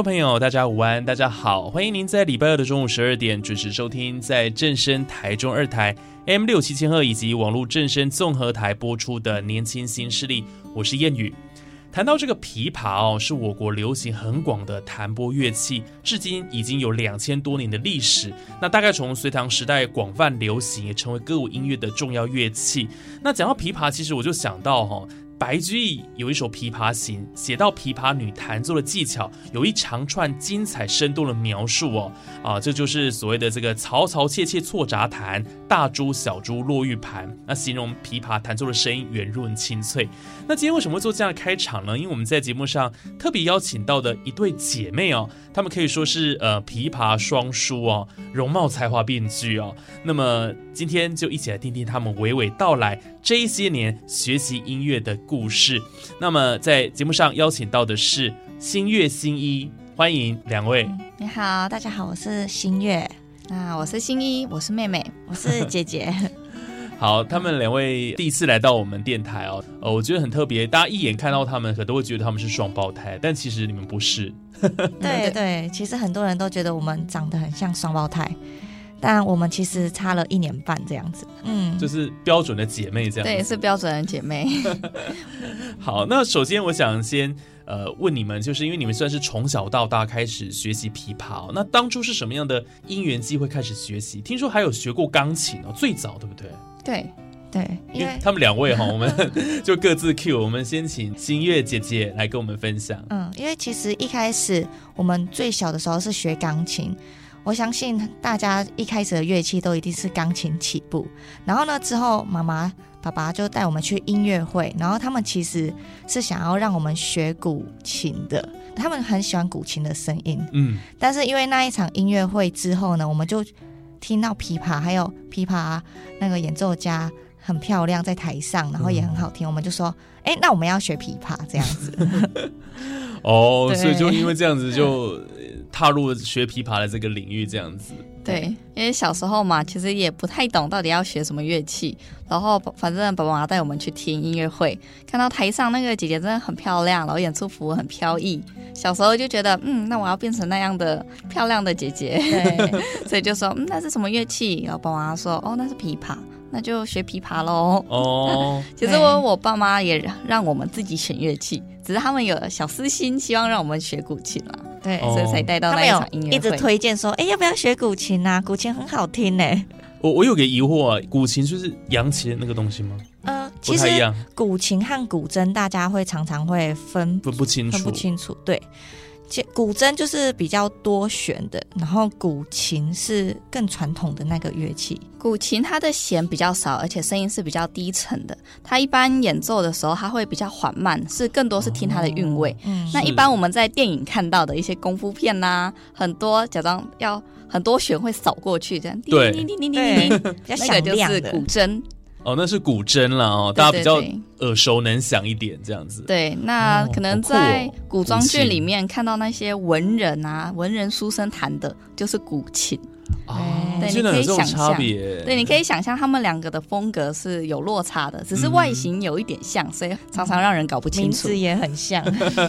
众朋友，大家午安，大家好，欢迎您在礼拜二的中午十二点准时收听，在正声台中二台 M 六七千赫以及网络正声综合台播出的年轻新势力，我是谚语。谈到这个琵琶哦，是我国流行很广的弹拨乐器，至今已经有两千多年的历史。那大概从隋唐时代广泛流行，也成为歌舞音乐的重要乐器。那讲到琵琶，其实我就想到哈。白居易有一首《琵琶行》，写到琵琶女弹奏的技巧，有一长串精彩生动的描述哦。啊，这就是所谓的这个“嘈嘈切切错杂弹，大珠小珠落玉盘”。那形容琵琶弹奏的声音圆润清脆。那今天为什么会做这样的开场呢？因为我们在节目上特别邀请到的一对姐妹哦，她们可以说是呃琵琶双姝哦，容貌才华并具哦。那么今天就一起来听听她们娓娓道来这一些年学习音乐的。故事。那么，在节目上邀请到的是新月、新一，欢迎两位。你好，大家好，我是新月。那我是新一，我是妹妹，我是姐姐。好，他们两位第一次来到我们电台哦，呃，我觉得很特别。大家一眼看到他们，可都会觉得他们是双胞胎，但其实你们不是。对对，其实很多人都觉得我们长得很像双胞胎。但我们其实差了一年半这样子，嗯，就是标准的姐妹这样。对，是标准的姐妹。好，那首先我想先呃问你们，就是因为你们算是从小到大开始学习琵琶，那当初是什么样的因缘机会开始学习？听说还有学过钢琴哦，最早对不对？对对，因为他们两位哈，我们就各自 Q，我们先请新月姐姐来跟我们分享。嗯，因为其实一开始我们最小的时候是学钢琴。我相信大家一开始的乐器都一定是钢琴起步，然后呢，之后妈妈、爸爸就带我们去音乐会，然后他们其实是想要让我们学古琴的，他们很喜欢古琴的声音，嗯，但是因为那一场音乐会之后呢，我们就听到琵琶还有琵琶那个演奏家很漂亮在台上，然后也很好听，我们就说，哎，那我们要学琵琶这样子。哦，所以就因为这样子就。踏入学琵琶的这个领域，这样子。对，因为小时候嘛，其实也不太懂到底要学什么乐器，然后反正爸爸妈妈带我们去听音乐会，看到台上那个姐姐真的很漂亮，然后演出服很飘逸，小时候就觉得，嗯，那我要变成那样的漂亮的姐姐，对，所以就说，嗯，那是什么乐器？然后爸爸妈妈说，哦，那是琵琶，那就学琵琶喽。哦，其实我我爸妈也让我们自己选乐器，只是他们有小私心，希望让我们学古琴啦。对，所以才带到那场音乐会，一直推荐说，哎，要不要学古琴啊？古琴很好听呢。我我有个疑惑啊，古琴就是扬琴那个东西吗？呃，其实古琴和古筝大家会常常会分分不清楚，分不清楚，对。古筝就是比较多弦的，然后古琴是更传统的那个乐器。古琴它的弦比较少，而且声音是比较低沉的。它一般演奏的时候，它会比较缓慢，是更多是听它的韵味。那一般我们在电影看到的一些功夫片呐，很多假装要很多弦会扫过去，这样对，叮叮叮叮叮叮，比较 响亮的古筝。哦，那是古筝了哦，大家比较耳熟能详一点这样子。对，那可能在古装剧里面看到那些文人啊，文人书生弹的就是古琴。哦，对，你可以想象，对，你可以想象他们两个的风格是有落差的，只是外形有一点像，所以常常让人搞不清楚。名字也很像。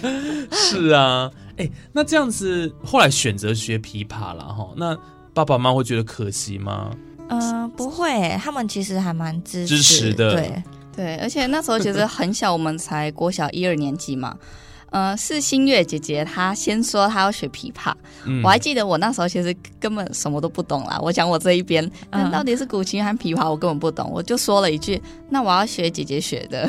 是啊，哎，那这样子后来选择学琵琶了哈，那爸爸妈妈会觉得可惜吗？嗯，不会，他们其实还蛮支支持的。对对，而且那时候其实很小，我们才国小一二年级嘛。呃，是新月姐姐她先说她要学琵琶，嗯我还记得我那时候其实根本什么都不懂啦。我讲我这一边，那到底是古琴还是琵琶，我根本不懂。我就说了一句：“那我要学姐姐学的。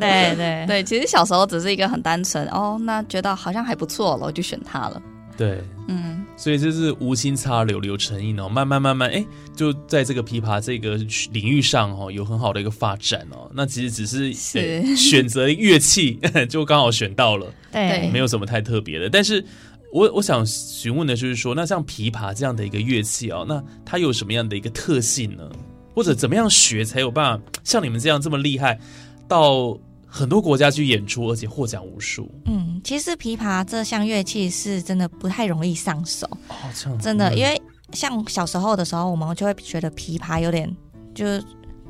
对 对” 对，其实小时候只是一个很单纯哦，那觉得好像还不错了，我就选它了。对，嗯，所以这是无心插柳柳成荫哦，慢慢慢慢，哎，就在这个琵琶这个领域上哦，有很好的一个发展哦。那其实只是选择乐器，就刚好选到了，对没有什么太特别的。但是我我想询问的就是说，那像琵琶这样的一个乐器哦，那它有什么样的一个特性呢？或者怎么样学才有办法像你们这样这么厉害，到很多国家去演出，而且获奖无数。嗯，其实琵琶这项乐器是真的不太容易上手，哦，这样真的，嗯。因为像小时候的时候，我们就会觉得琵琶有点就是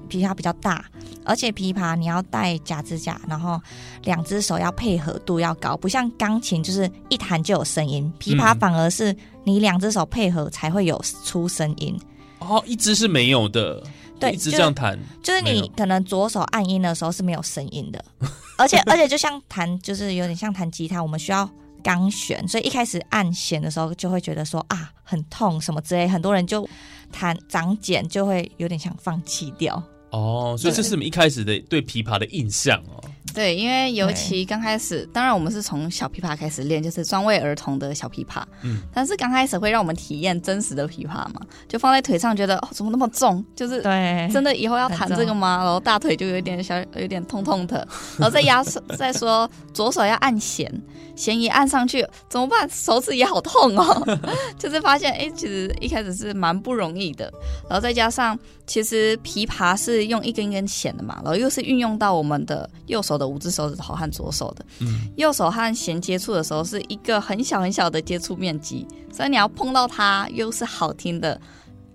琵琶比较大，而且琵琶你要戴假指甲，然后两只手要配合度要高，不像钢琴就是一弹就有声音，琵琶嗯反而是你两只手配合才会有出声音。哦，一只是没有的，对一直这样弹，就是你可能左手按音的时候是没有声音的，而且而且就像弹，就是有点像弹吉他，我们需要钢弦，所以一开始按弦的时候就会觉得说啊很痛什么之类，很多人就弹长茧就会有点想放弃掉。哦，所以这是我们一开始的对琵琶的印象哦。对，因为尤其刚开始，当然我们是从小琵琶开始练，就是专为儿童的小琵琶。嗯，但是刚开始会让我们体验真实的琵琶嘛，就放在腿上，觉得哦怎么那么重，就是对，真的以后要弹这个吗？然后大腿就有点小，有点痛痛的，然后再压再说左手要按弦，弦一按上去怎么办？手指也好痛哦，就是发现哎，其实一开始是蛮不容易的，然后再加上其实琵琶是用一根一根弦的嘛，然后又是运用到我们的右手的五只手指头和左手的，嗯，右手和弦接触的时候是一个很小很小的接触面积，所以你要碰到它又是好听的，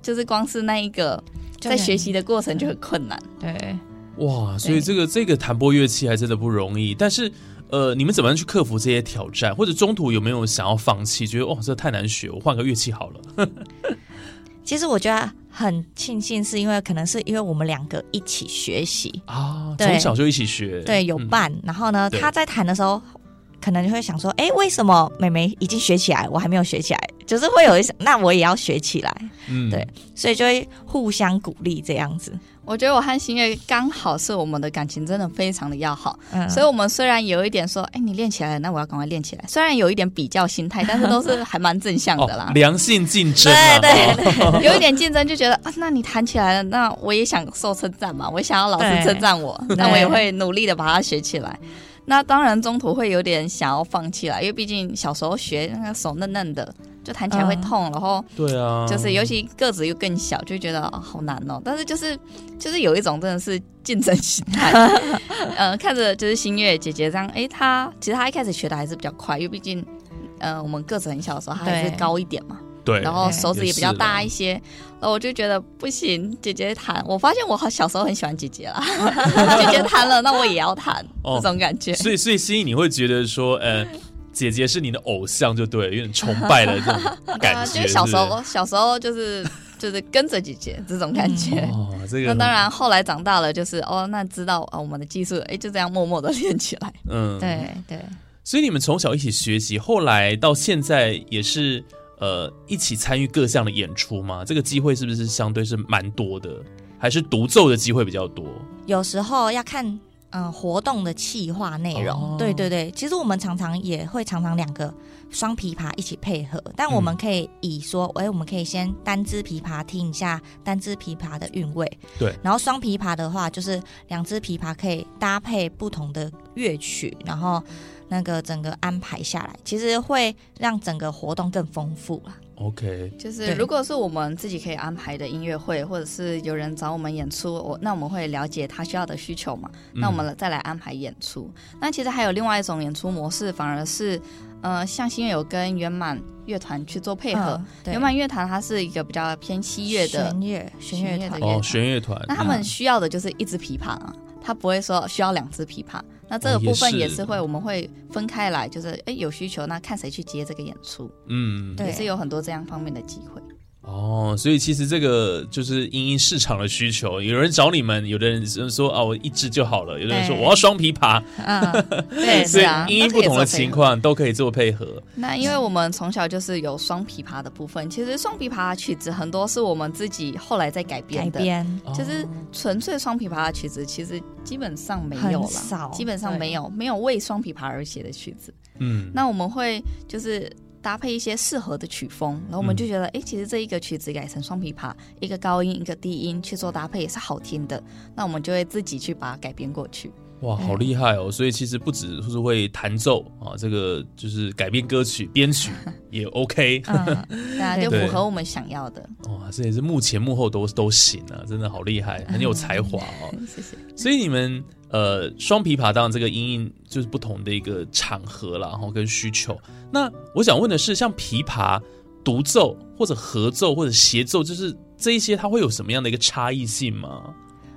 就是光是那一个在学习的过程就很困难。对。哇，所以这个这个弹拨乐器还真的不容易。但是，呃，你们怎么样去克服这些挑战？或者中途有没有想要放弃，觉得哦，这太难学，我换个乐器好了？其实我觉得很庆幸，是因为可能是因为我们两个一起学习，啊，从小就一起学，对，有嗯伴。然后呢，他在弹的时候，可能就会想说，哎，为什么妹妹已经学起来，我还没有学起来？就是会有一些，那我也要学起来，嗯对所以就会互相鼓励这样子。我觉得我和新月刚好是我们的感情真的非常的要好，嗯，所以我们虽然有一点说，哎，你练起来了，那我要赶快练起来。虽然有一点比较心态，但是都是还蛮正向的啦哦，。良性竞争啊，对对哦 有一点竞争，就觉得啊，那你弹起来了，那我也想受称赞嘛，我也想要老师称赞我，那我也会努力的把它学起来。那当然中途会有点想要放弃了，因为毕竟小时候学那个手嫩嫩的，就弹起来会痛，然后对啊，就是尤其个子又更小，就觉得、哦、好难哦。但是就是就是有一种真的是竞争心态，呃，看着就是新月姐姐这样，哎，她其实她一开始学的还是比较快，因为毕竟呃我们个子很小的时候，她还是高一点嘛，对，然后手指也比较大一些，然后我就觉得不行，姐姐弹，我发现我好小时候很喜欢姐姐啦，姐姐弹了，那我也要弹，哦。这种感觉。所以所以心里你会觉得说，呃，姐姐是你的偶像，就对了，有点崇拜的这种感 啊，觉，就是小时候，小时候就是就是跟着姐姐这种感觉。哦，这个那当，然，后来长大了，就是哦，那知道啊，我们的技术，哎，就这样默默的练起来。嗯，对对，所以你们从小一起学习，后来到现在也是呃一起参与各项的演出吗？这个机会是不是相对是蛮多的？还是独奏的机会比较多？有时候要看嗯、呃活动的企划内容。哦对对对，其实我们常常也会常常两个双琵琶一起配合，但我们嗯可以以说，哎、我们可以先单支琵琶听一下单支琵琶的韵味，对，然后双琵琶的话，就是两支琵琶可以搭配不同的乐曲，然后那个整个安排下来，其实会让整个活动更丰富啦。OK，就是如果是我们自己可以安排的音乐会，或者是有人找我们演出，我那我们会了解他需要的需求嘛，那我们再来安排演出。那其实还有另外一种演出模式，反而是呃，像心月有跟圆满乐团去做配合。圆满乐团它是一个比较偏西乐的弦乐弦乐团哦，弦乐团，那他们需要的就是一支琵琶啊，他不会说需要两支琵琶。那这个部分也是会，我们会分开来，就是哎有需求，那看谁去接这个演出，嗯，对也是有很多这样方面的机会。哦，所以其实这个就是因应市场的需求，有人找你们，有的人说哦，我一支就好了，有的人说我要双琵琶，嗯，对，所 以是啊，因应不同的情况。都可以做配合。那因为我们从小就是有双琵琶的部分，其实双琵琶的曲子很多是我们自己后来在改编的，改编就是纯粹双琵琶的曲子，其实基本上没有了，基本上对没有没有为双琵琶而写的曲子。嗯，那我们会就是搭配一些适合的曲风，然后我们就觉得，哎、其实这一个曲子改成双琵琶，一个高音一个低音去做搭配也是好听的，那我们就会自己去把它改编过去。哇，好厉害哦！所以其实不只是会弹奏啊，这个就是改编歌曲、编曲 也 OK。嗯，对啊，就符合我们想要的。哇，这也是幕前幕后都都行啊，真的好厉害，很有才华哦。谢谢。所以你们呃双琵琶当然这个音音就是不同的一个场合啦，然后跟需求。那我想问的是，像琵琶独奏或者合奏或者协奏，就是这一些它会有什么样的一个差异性吗？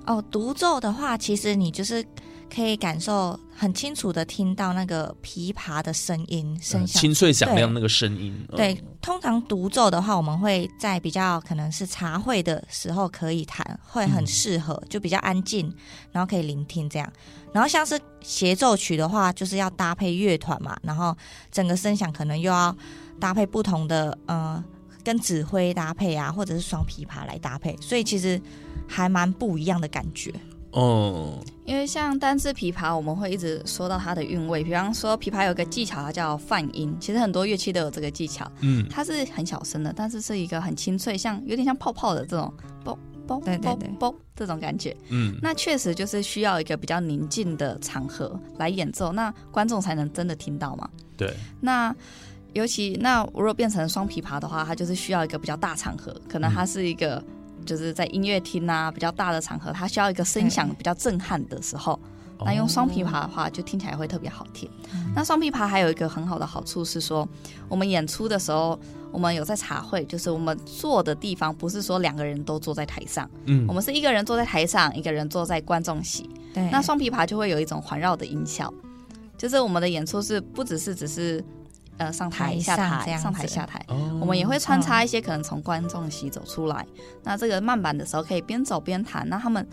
哦，独奏的话，其实你就是可以感受很清楚的听到那个琵琶的声音声嗯响。清脆响亮那个声音。嗯对，通常独奏的话，我们会在比较可能是茶会的时候可以弹，会很适合，就比较安静，然后可以聆听这样。然后像是协奏曲的话，就是要搭配乐团嘛，然后整个声响可能又要搭配不同的呃，跟指挥搭配啊，或者是双琵琶来搭配，所以其实还蛮不一样的感觉。哦，因为像单字琵琶，我们会一直说到它的韵味。比方说，琵琶有个技巧，它叫泛音。其实很多乐器都有这个技巧，嗯，它是很小声的，但是是一个很清脆，像有点像泡泡的这种啵啵啵对对对啵这种感觉。嗯，那确实就是需要一个比较宁静的场合来演奏，那观众才能真的听到嘛。对，那尤其那如果变成双琵琶的话，它就是需要一个比较大场合，可能它是一个就是在音乐厅啊比较大的场合，它需要一个声响比较震撼的时候，那用双琵琶的话就听起来会特别好听。那双琵琶还有一个很好的好处是说，我们演出的时候，我们有在茶会，就是我们坐的地方不是说两个人都坐在台上，嗯。我们是一个人坐在台上，一个人坐在观众席。对，那双琵琶就会有一种环绕的音效，就是我们的演出是不只是只是呃上台台下台上台下台，哦我们也会穿插一些可能从观众席走出来。那这个慢板的时候可以边走边弹，那他们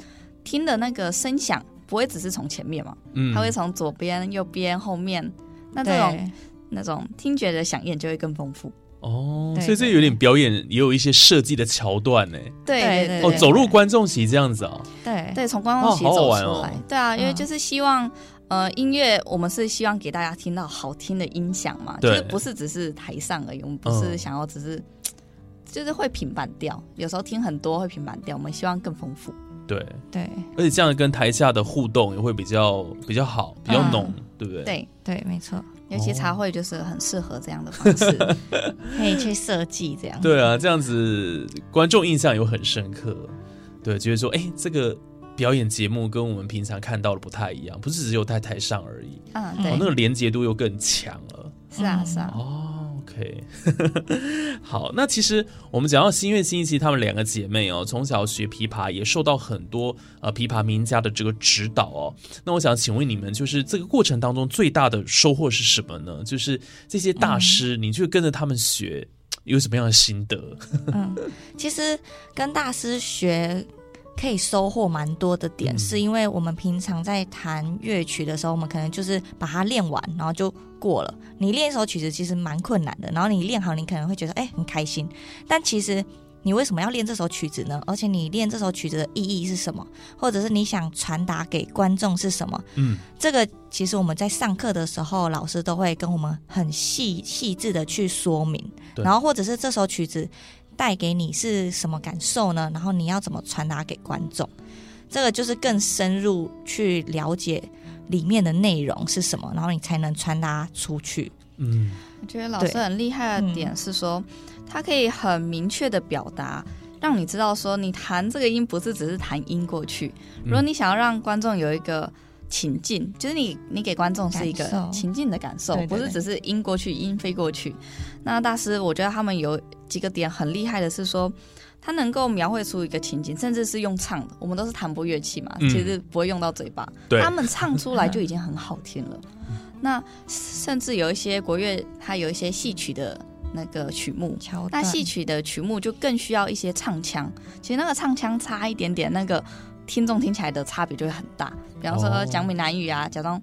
听的那个声响不会只是从前面嘛，嗯他会从左边、右边、后面，那这种那种听觉的响应就会更丰富。哦，所以这有点表演，也有一些设计的桥段呢。对对哦，走入观众席这样子啊。对对，从观众席哦好好走出玩哦来。对啊，因为嗯就是希望。呃，音乐我们是希望给大家听到好听的音响嘛，就是不是只是台上而已，我们不是嗯想要只是，就是会平板调，有时候听很多会平板调，我们希望更丰富。对，对而且这样跟台下的互动也会比较比较好，比较嗯浓，对不对？。对，对，没错，尤其茶会就是很适合这样的方式。可以去设计这样。对啊，这样子观众印象有很深刻。对，觉得说，哎，这个表演节目跟我们平常看到的不太一样，不是只有在台上而已，嗯，哦，对那，个连接度又更强了。是啊，嗯是啊。哦，OK，好，那其实我们讲到新月新一期，她们两个姐妹哦，从小学琵琶，也受到很多呃琵琶名家的这个指导哦。那我想请问你们，就是这个过程当中最大的收获是什么呢？就是这些大师，你去跟着他们学，有什么样的心得？嗯，其实跟大师学可以收获蛮多的点，嗯是因为我们平常在弹乐曲的时候，我们可能就是把它练完，然后就过了。你练一首曲子其实蛮困难的，然后你练好，你可能会觉得哎、很开心，但其实。你为什么要练这首曲子呢？而且你练这首曲子的意义是什么？或者是你想传达给观众是什么？嗯，这个其实我们在上课的时候，老师都会跟我们很细细致的去说明，然后或者是这首曲子带给你是什么感受呢？然后你要怎么传达给观众？这个就是更深入去了解里面的内容是什么，然后你才能传达出去。嗯，我觉得老师很厉害的点是说，他可以很明确的表达，让你知道说，你弹这个音不是只是弹音过去。如果你想要让观众有一个情境，就是你你给观众是一个情境的感受，不是只是音过去，音飞过去。那大师，我觉得他们有几个点很厉害的是说。他能够描绘出一个情景，甚至是用唱的。我们都是弹拨乐器嘛，嗯其实不会用到嘴巴，对他们唱出来就已经很好听了。那甚至有一些国乐，它有一些戏曲的那个曲目。那戏曲的曲目就更需要一些唱腔，其实那个唱腔差一点点，那个听众听起来的差别就会很大。比方哦说讲闽南语啊，假装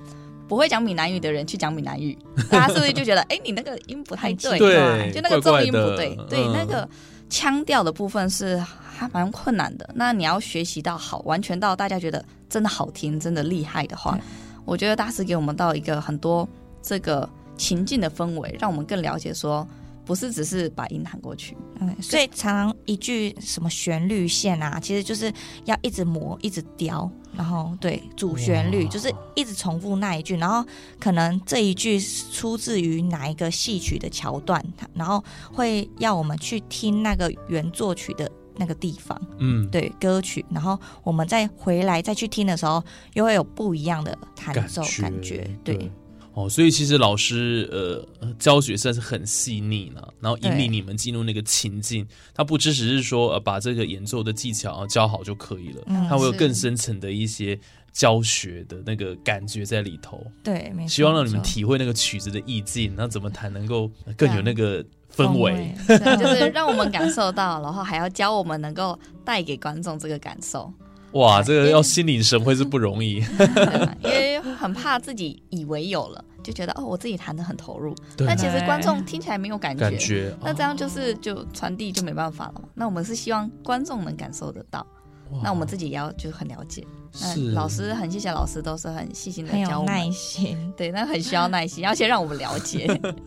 不会讲闽南语的人去讲闽南语，大家是不是就觉得，哎、你那个音不太对？对就那个重音不怪怪对，对，嗯那个腔调的部分是还蛮困难的。那你要学习到好，完全到大家觉得真的好听、真的厉害的话对，我觉得大师给我们到一个很多这个情境的氛围，让我们更了解说，不是只是把音弹过去。嗯，所以常常一句什么旋律线啊，其实就是要一直磨，一直雕，然后对主旋律就是一直重复那一句，然后可能这一句出自于哪一个戏曲的桥段，然后会要我们去听那个原作曲的那个地方，嗯，对歌曲，然后我们再回来再去听的时候，又会有不一样的弹奏感觉，对。哦，所以其实老师呃教学算是很细腻呢，然后引领你们进入那个情境，他不只只是说呃把这个演奏的技巧教好就可以了，嗯他会有更深层的一些教学的那个感觉在里头，对，没错希望让你们体会那个曲子的意境，然后怎么弹能够更有那个氛氛围。对，就是让我们感受到，然后还要教我们能够带给观众这个感受，哇，这个要心领神会是不容易。对吧因为很怕自己以为有了，就觉得哦，我自己弹的很投入，对但其实观众听起来没有感觉。感觉，那这样就是就传递就没办法了嘛。那我们是希望观众能感受得到，哇那我们自己也要就是很了解。那是老师很谢谢老师，都是很细心的教我们耐。心。对，那很需要耐心，要先让我们了解。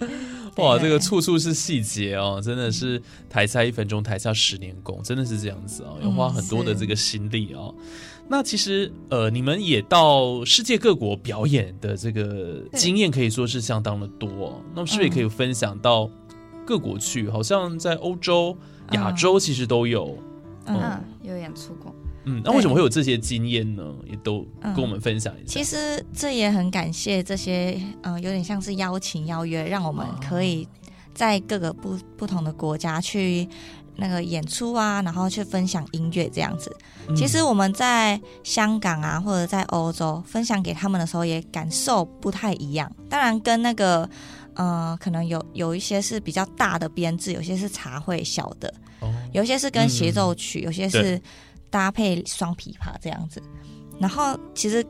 哇，对这个处处是细节哦，真的是台下一分钟，台下十年功，真的是这样子哦，要花很多的这个心力哦。那其实呃，你们也到世界各国表演的这个经验可以说是相当的多、哦，那么是不是也可以分享到各国去？好像在欧洲、亚洲其实都有。嗯嗯，有演出过。嗯，那为什么会有这些经验呢？也都跟我们分享一下。其实这也很感谢这些，呃，有点像是邀请邀约，让我们可以在各个不不同的国家去那个演出啊，然后去分享音乐这样子。嗯其实我们在香港啊，或者在欧洲分享给他们的时候，也感受不太一样。当然，跟那个呃，可能有有一些是比较大的编制，有些是茶会小的，哦有些是跟协奏曲，有些是搭配双琵琶这样子。然后其实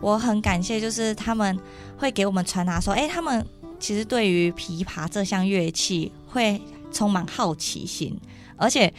我很感谢，就是他们会给我们传达说，哎，他们其实对于琵琶这项乐器会充满好奇心，而且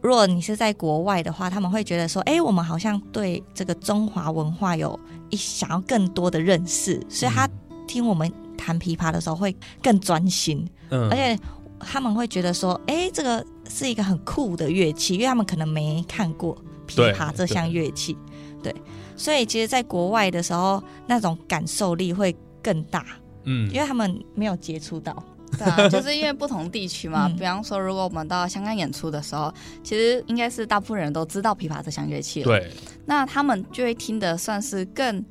如果你是在国外的话，他们会觉得说，哎，我们好像对这个中华文化有一想要更多的认识，所以他听我们弹琵琶的时候会更专心。嗯。而且他们会觉得说，哎、这个是一个很酷的乐器，因为他们可能没看过琵琶这项乐器，对，所以其实，在国外的时候，那种感受力会更大，嗯。因为他们没有接触到，对啊，就是因为不同地区嘛。嗯比方说，如果我们到香港演出的时候，其实应该是大部分人都知道琵琶这项乐器了。对，那他们就会听得算是更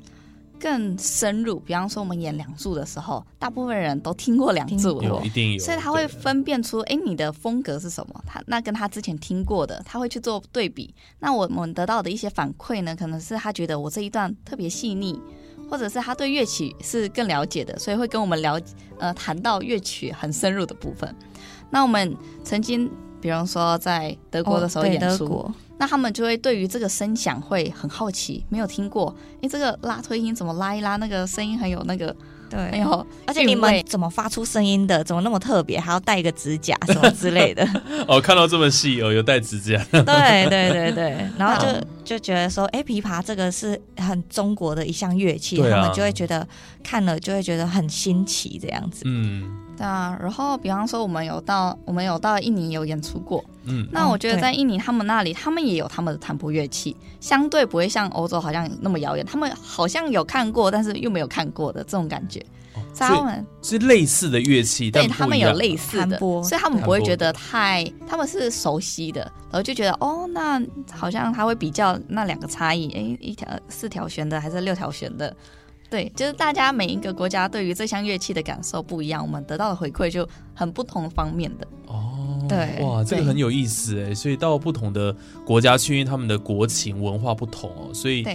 更深入。比方说，我们演梁祝的时候，大部分人都听过梁祝了。有一定有，所以他会分辨出，哎，你的风格是什么？他那跟他之前听过的，他会去做对比。那我们得到的一些反馈呢，可能是他觉得我这一段特别细腻，或者是他对乐曲是更了解的，所以会跟我们聊，呃，谈到乐曲很深入的部分。那我们曾经，比方说在德国的时候演出，过，那他们就会对于这个声响会很好奇，没有听过，诶，这个拉推音怎么拉一拉，那个声音很有那个很对，有而且你们怎么发出声音的？怎么那么特别？还要带一个指甲什么之类的？哦，看到这么细哦，有带指甲，对对对对，然后就嗯就觉得说，哎，琵琶这个是很中国的一项乐器，啊他们就会觉得看了就会觉得很新奇这样子。嗯对啊，然后比方说我们有到我们有到印尼有演出过，嗯，那我觉得在印尼他们那里，他们也有他们的弹拨乐器，相对不会像欧洲好像那么遥远，他们好像有看过，但是又没有看过的这种感觉。所以他们是类似的乐器，但对他们有类似的所以他们不会觉得太，他们是熟悉的，然后就觉得哦，那好像他会比较那两个差异，哎，一条四条弦的还是六条弦的。对，就是大家每一个国家对于这项乐器的感受不一样，我们得到的回馈就很不同方面的。哦，对哇，这个很有意思哎。所以到不同的国家去，因为他们的国情文化不同哦，所以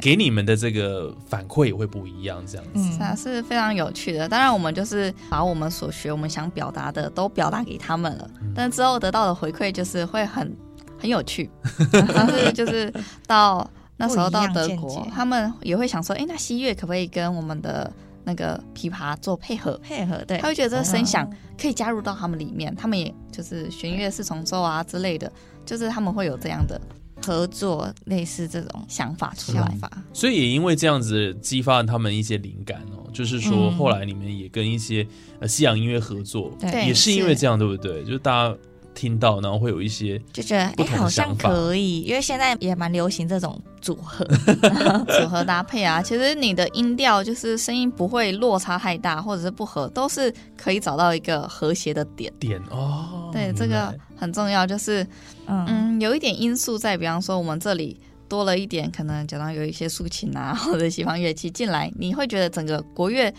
给你们的这个反馈也会不一样，这样子。啊，是非常有趣的。当然，我们就是把我们所学、我们想表达的都表达给他们了，嗯但之后得到的回馈就是会很很有趣。但是就是到那时候到德国，他们也会想说，哎，那西乐可不可以跟我们的那个琵琶做配合？配合对他会觉得这个声响哦可以加入到他们里面，他们也就是弦乐四重奏啊之类的，就是他们会有这样的合作类似这种想法出来想。法。所以也因为这样子激发了他们一些灵感哦，就是说嗯后来你们也跟一些呃西洋音乐合作，对对也是因为这样，对不对？就是大家听到，然后会有一些就觉得哎、好像可以，因为现在也蛮流行这种组合。组合搭配啊，其实你的音调就是声音不会落差太大，或者是不合，都是可以找到一个和谐的点。点哦。对，这个很重要，就是嗯嗯，有一点因素在，比方说我们这里多了一点，可能假装有一些竖琴啊，或者西方乐器进来，你会觉得整个国乐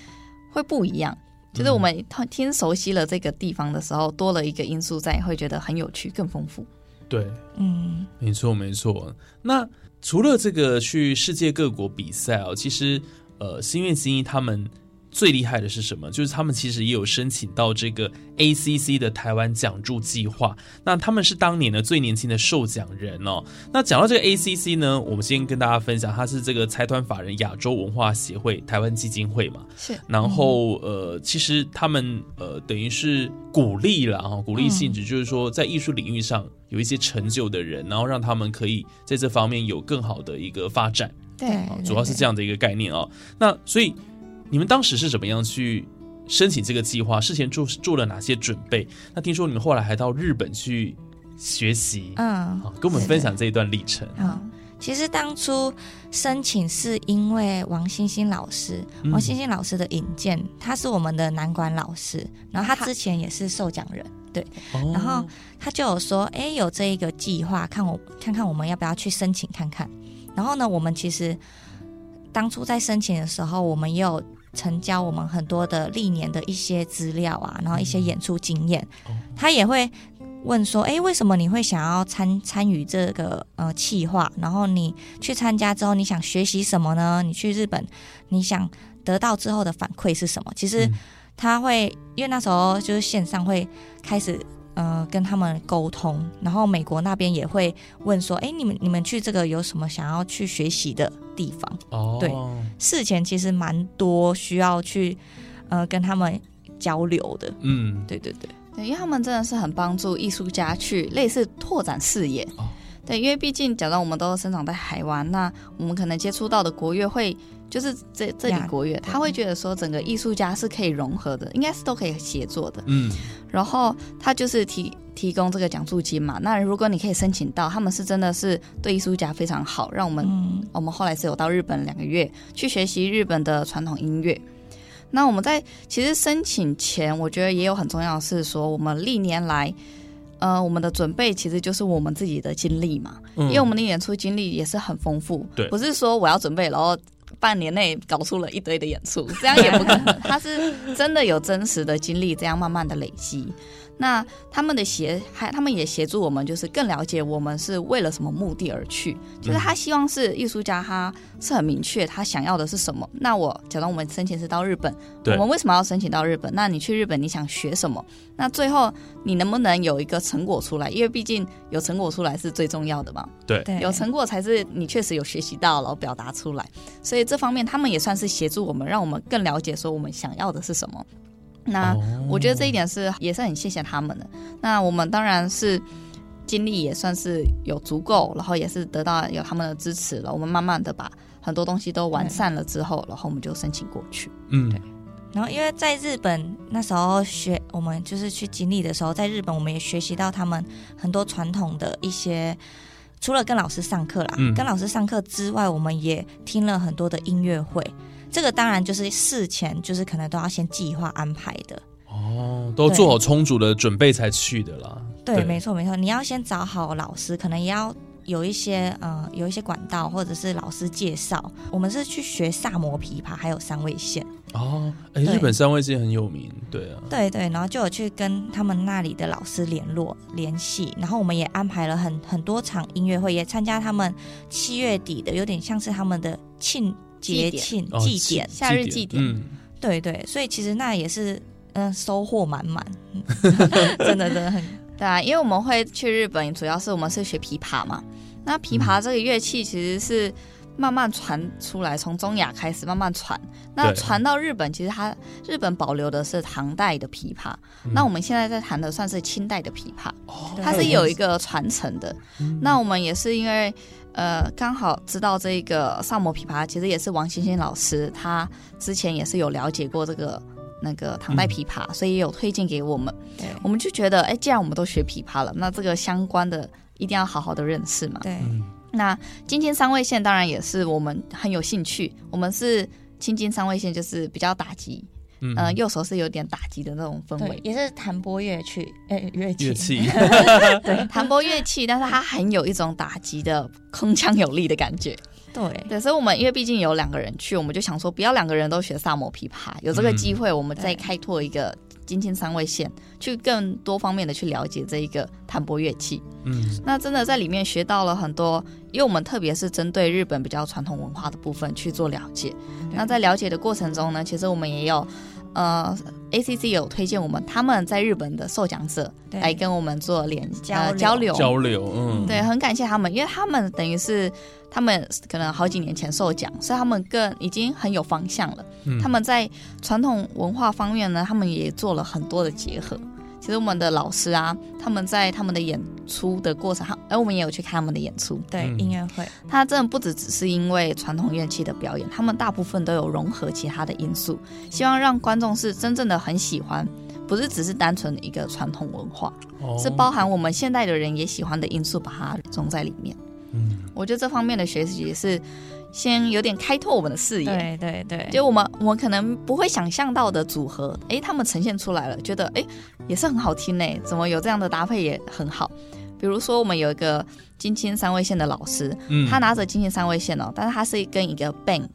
会不一样。就是我们听听熟悉了这个地方的时候，多了一个因素在，会觉得很有趣，更丰富。对，嗯，没错没错。那除了这个去世界各国比赛哦，其实呃，心愿新一他们最厉害的是什么？就是他们其实也有申请到这个 ACC 的台湾奖助计划。那他们是当年的最年轻的受奖人哦。那讲到这个 ACC 呢，我们先跟大家分享，它是这个财团法人亚洲文化协会台湾基金会嘛。是然后呃，其实他们呃等于是鼓励了哈，鼓励性质就是说，在艺术领域上有一些成就的人，然后让他们可以在这方面有更好的一个发展，对啊主要是这样的一个概念哦。那所以你们当时是怎么样去申请这个计划？事前做做了哪些准备？那听说你们后来还到日本去学习，嗯，啊，跟我们分享这一段历程。好。其实当初申请是因为王星星老师，嗯王星星老师的引荐，他是我们的南管老师，然后他之前也是受奖人，对然后他就有说，哎，有这一个计划，看我看看我们要不要去申请看看。然后呢，我们其实当初在申请的时候，我们也有成交我们很多的历年的一些资料啊，然后一些演出经验，哦他也会问说，哎，为什么你会想要参参与这个呃企划？然后你去参加之后，你想学习什么呢？你去日本，你想得到之后的反馈是什么？其实嗯他会，因为那时候就是线上会开始呃跟他们沟通，然后美国那边也会问说，哎，你们你们去这个有什么想要去学习的地方？哦，对事前其实蛮多需要去呃跟他们交流的，嗯，对对对，对，因为他们真的是很帮助艺术家去类似拓展视野。哦。对，因为毕竟假如我们都生长在台湾，那我们可能接触到的国乐会就是这这里呀国乐，他会觉得说整个艺术家是可以融合的，应该是都可以协作的。嗯，然后他就是提提供这个奖助金嘛，那如果你可以申请到，他们是真的是对艺术家非常好，让我们嗯。我们后来是有到日本两个月去学习日本的传统音乐。那我们在其实申请前，我觉得也有很重要的是说，我们历年来，呃，我们的准备其实就是我们自己的经历嘛，嗯。因为我们的演出经历也是很丰富，对。不是说我要准备，然后半年内搞出了一堆的演出，这样也不可能，他是真的有真实的经历，这样慢慢的累积。那他们的协还他们也协助我们，就是更了解我们是为了什么目的而去。就是他希望是艺术家，他是很明确他想要的是什么。那我假装我们申请是到日本，对我们为什么要申请到日本？那你去日本你想学什么？那最后你能不能有一个成果出来？因为毕竟有成果出来是最重要的嘛。对，对，有成果才是你确实有学习到，然后表达出来。所以这方面他们也算是协助我们，让我们更了解说我们想要的是什么。那哦我觉得这一点是也是很谢谢他们的。那我们当然是精力也算是有足够，然后也是得到有他们的支持了。我们慢慢的把很多东西都完善了之后，然后我们就申请过去。嗯，对然后因为在日本那时候学，我们就是去经历的时候，在日本我们也学习到他们很多传统的一些。除了跟老师上课啦，嗯跟老师上课之外，我们也听了很多的音乐会。这个当然就是事前就是可能都要先计划安排的。哦，都做好充足的准备才去的啦。对，没错没错，你要先找好老师，可能也要有一些呃有一些管道或者是老师介绍，我们是去学萨摩琵琶，还有三味线。哦，哎，日本三味线很有名，对啊，对对，然后就有去跟他们那里的老师联络联系，然后我们也安排了很很多场音乐会，也参加他们七月底的，有点像是他们的庆节庆哦祭典。夏日祭典嗯，对对，所以其实那也是嗯、呃收获满满，嗯 真的真的很。对啊，因为我们会去日本，主要是我们是学琵琶嘛。那琵琶这个乐器其实是慢慢传出来，从中亚开始慢慢传。那传到日本，其实它日本保留的是唐代的琵琶，嗯。那我们现在在弹的算是清代的琵琶，哦。它是有一个传承的。嗯。那我们也是因为呃刚好知道这个萨摩琵琶，其实也是王欣欣老师，他之前也是有了解过这个那个唐代琵琶，所以也有推荐给我们。对。我们就觉得，哎，既然我们都学琵琶了，那这个相关的一定要好好的认识嘛。对。嗯那金金三味线当然也是我们很有兴趣，我们是青金三味线，就是比较打击，嗯。呃，右手是有点打击的那种氛围，，也是弹拨乐器，呃，乐器，乐器，对，弹拨乐器，但是它很有一种打击的铿锵有力的感觉。对。对，所以我们因为毕竟有两个人去，我们就想说不要两个人都学萨摩琵琶，有这个机会，我们再开拓一个金钱三位线，去更多方面的去了解这一个弹拨乐器。嗯那真的在里面学到了很多，因为我们特别是针对日本比较传统文化的部分去做了解。那在了解的过程中呢，其实我们也有，呃，ACC 有推荐我们他们在日本的受奖者对来跟我们做联交流呃交流。交流，嗯，对，很感谢他们，因为他们等于是他们可能好几年前受奖，所以他们更已经很有方向了。嗯他们在传统文化方面呢，他们也做了很多的结合。其实我们的老师啊，他们在他们的演出的过程，而我们也有去看他们的演出。对嗯音乐会，他真的不只只是因为传统乐器的表演，他们大部分都有融合其他的因素，希望让观众是真正的很喜欢，不是只是单纯的一个传统文化，哦是包含我们现代的人也喜欢的因素，把它融在里面。嗯我觉得这方面的学习也是先有点开拓我们的视野。对对对，就我们我们可能不会想象到的组合，哎，他们呈现出来了，觉得哎也是很好听呢。怎么有这样的搭配也很好？比如说我们有一个金青三味线的老师，嗯他拿着金青三味线哦，但是他是跟一个 bank 有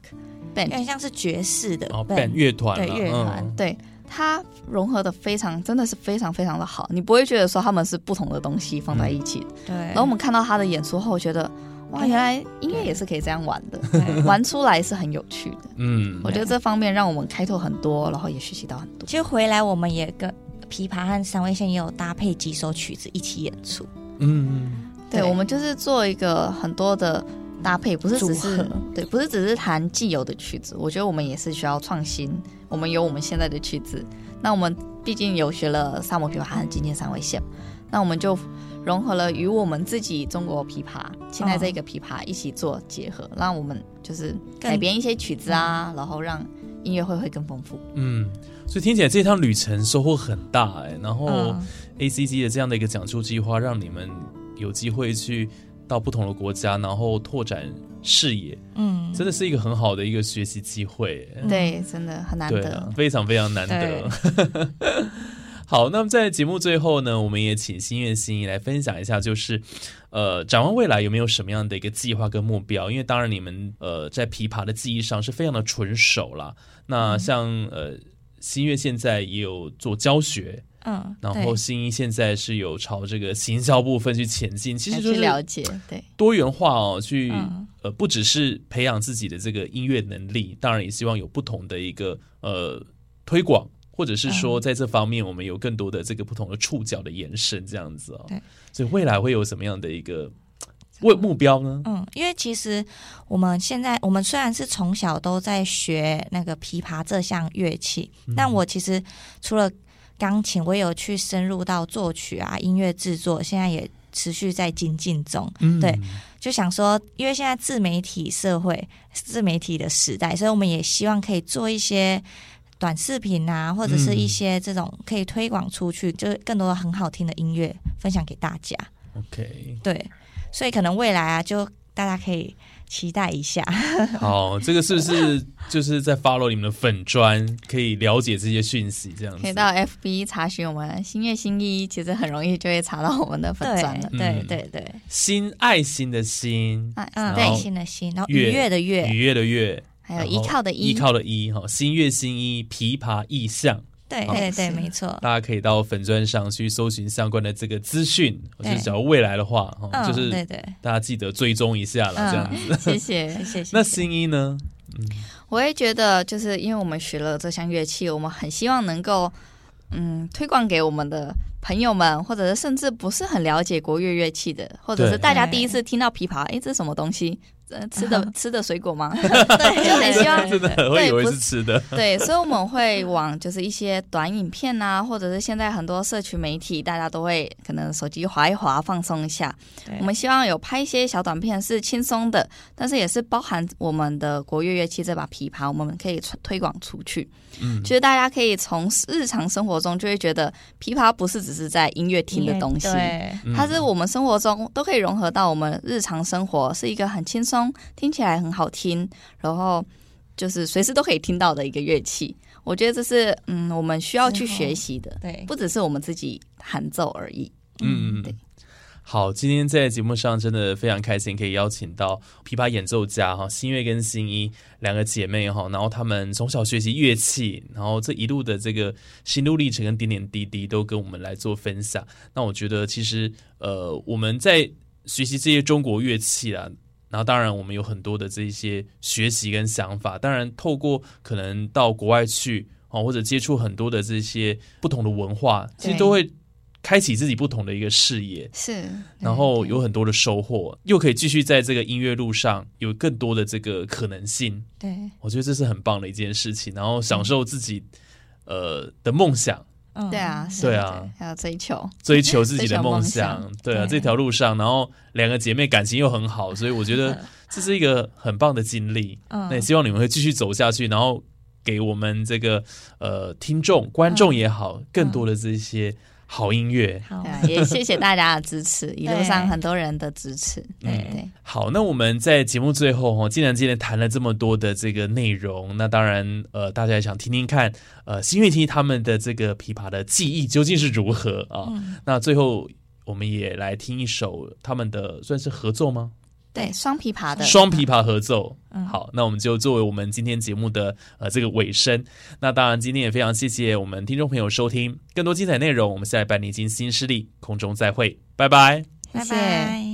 band 点像是爵士的哦 band band 乐团对乐团嗯对它融合的非常，真的是非常非常的好，你不会觉得说他们是不同的东西放在一起。对，然后我们看到他的演出后，觉得哇，哎原来音乐也是可以这样玩的，玩出来是很有趣的。嗯我觉得这方面让我们开拓很多，然后也学习到很多。其实回来我们也跟琵琶和三味线也有搭配几首曲子一起演出，嗯对，对我们就是做一个很多的搭配，不是只是合对，不是只是弹既有的曲子。我觉得我们也是需要创新，我们有我们现在的曲子。那我们毕竟有学了萨摩琵琶和今天三味线，那我们就融合了与我们自己中国琵琶现在这个琵琶一起做结合，让我们就是改编一些曲子啊，然后让音乐会会更丰富。嗯，所以听起来这趟旅程收获很大哎、然后嗯 ACC 的这样的一个讲座计划，让你们有机会去到不同的国家，然后拓展视野，嗯，真的是一个很好的一个学习机会、欸。对，真的很难得。啊，非常非常难得。好，那么在节目最后呢，我们也请心愿心意来分享一下，就是呃，展望未来有没有什么样的一个计划跟目标？因为当然你们呃在琵琶的技艺上是非常的纯熟啦。那像呃心月现在也有做教学，嗯，然后新一现在是有朝这个行销部分去前进，其实就去是了解，对，多元化哦，去、嗯呃不只是培养自己的这个音乐能力，当然也希望有不同的一个呃推广，或者是说嗯在这方面我们有更多的这个不同的触角的延伸，这样子哦。对，所以未来会有什么样的一个为目标呢？嗯，因为其实我们现在，我们虽然是从小都在学那个琵琶这项乐器，嗯但我其实除了钢琴，我也有去深入到作曲啊、音乐制作，现在也持续在精进中。嗯对就想说，因为现在自媒体社会、自媒体的时代，所以我们也希望可以做一些短视频啊，或者是一些这种可以推广出去，就是更多很好听的音乐分享给大家。，OK，对，所以可能未来啊，就大家可以期待一下。好，这个是不是就是在 follow 你们的粉砖，可以了解这些讯息？这样子可以到 FB 查询我们新月新一，其实很容易就会查到我们的粉砖了。对对嗯对对，心爱心的心，爱嗯，然后内心的心，然后愉悦的悦，愉悦的悦，还有依靠的依依靠的依哈，新月新依，琵琶意象。对对对，没错。大家可以到粉砖上去搜寻相关的这个资讯，就对是假如未来的话，哈，嗯，就是对对，大家记得追踪一下了，嗯这样子。谢谢。谢谢。那新一呢？嗯我也觉得，就是因为我们学了这项乐器，我们很希望能够，嗯，推广给我们的朋友们，或者是甚至不是很了解国乐乐器的，或者是大家第一次听到琵琶，哎，这是什么东西？呃，吃的嗯 吃的水果吗？对，就很希望真的很会以为不是吃的，对，所以我们会往就是一些短影片啊，或者是现在很多社区媒体，大家都会可能手机划一划，放松一下。对我们希望有拍一些小短片是轻松的，但是也是包含我们的国乐乐器这把琵琶，我们可以传推广出去。嗯，就是大家可以从日常生活中就会觉得琵琶不是只是在音乐厅的东西。它是我们生活中都可以融合到我们日常生活，是一个很轻松、听起来很好听，然后就是随时都可以听到的一个乐器。我觉得这是嗯，我们需要去学习的，对不只是我们自己弹奏而已。嗯嗯对。好，今天在节目上真的非常开心，可以邀请到琵琶演奏家哈新月跟新一两个姐妹哈，然后她们从小学习乐器，然后这一路的这个心路历程跟点点滴滴都跟我们来做分享。那我觉得其实呃我们在学习这些中国乐器啊。然后，当然，我们有很多的这一些学习跟想法。当然，透过可能到国外去哦，或者接触很多的这些不同的文化，其实都会开启自己不同的一个视野。是，然后有很多的收获，又可以继续在这个音乐路上有更多的这个可能性。对，我觉得这是很棒的一件事情，然后享受自己呃的梦想，嗯对啊，是对啊，还有追求，追求自己的 梦想。梦，对啊，对。这条路上，然后两个姐妹感情又很好，所以我觉得 这是一个很棒的经历。嗯。那也希望你们会继续走下去，然后给我们这个呃听众、观众也好，更多的这些好音乐。好也谢谢大家的支持，一路上很多人的支持，对嗯对。好，那我们在节目最后哈，既然今天谈了这么多的这个内容，那当然呃，大家也想听听看呃新乐器他们的这个琵琶的技艺究竟是如何啊？嗯那最后我们也来听一首他们的算是合奏吗？对，双琵琶的双琵琶合奏。嗯好，那我们就作为我们今天节目的呃这个尾声。那当然，今天也非常谢谢我们听众朋友收听，更多精彩内容，我们下礼拜年经新势力空中再会，拜拜。拜拜。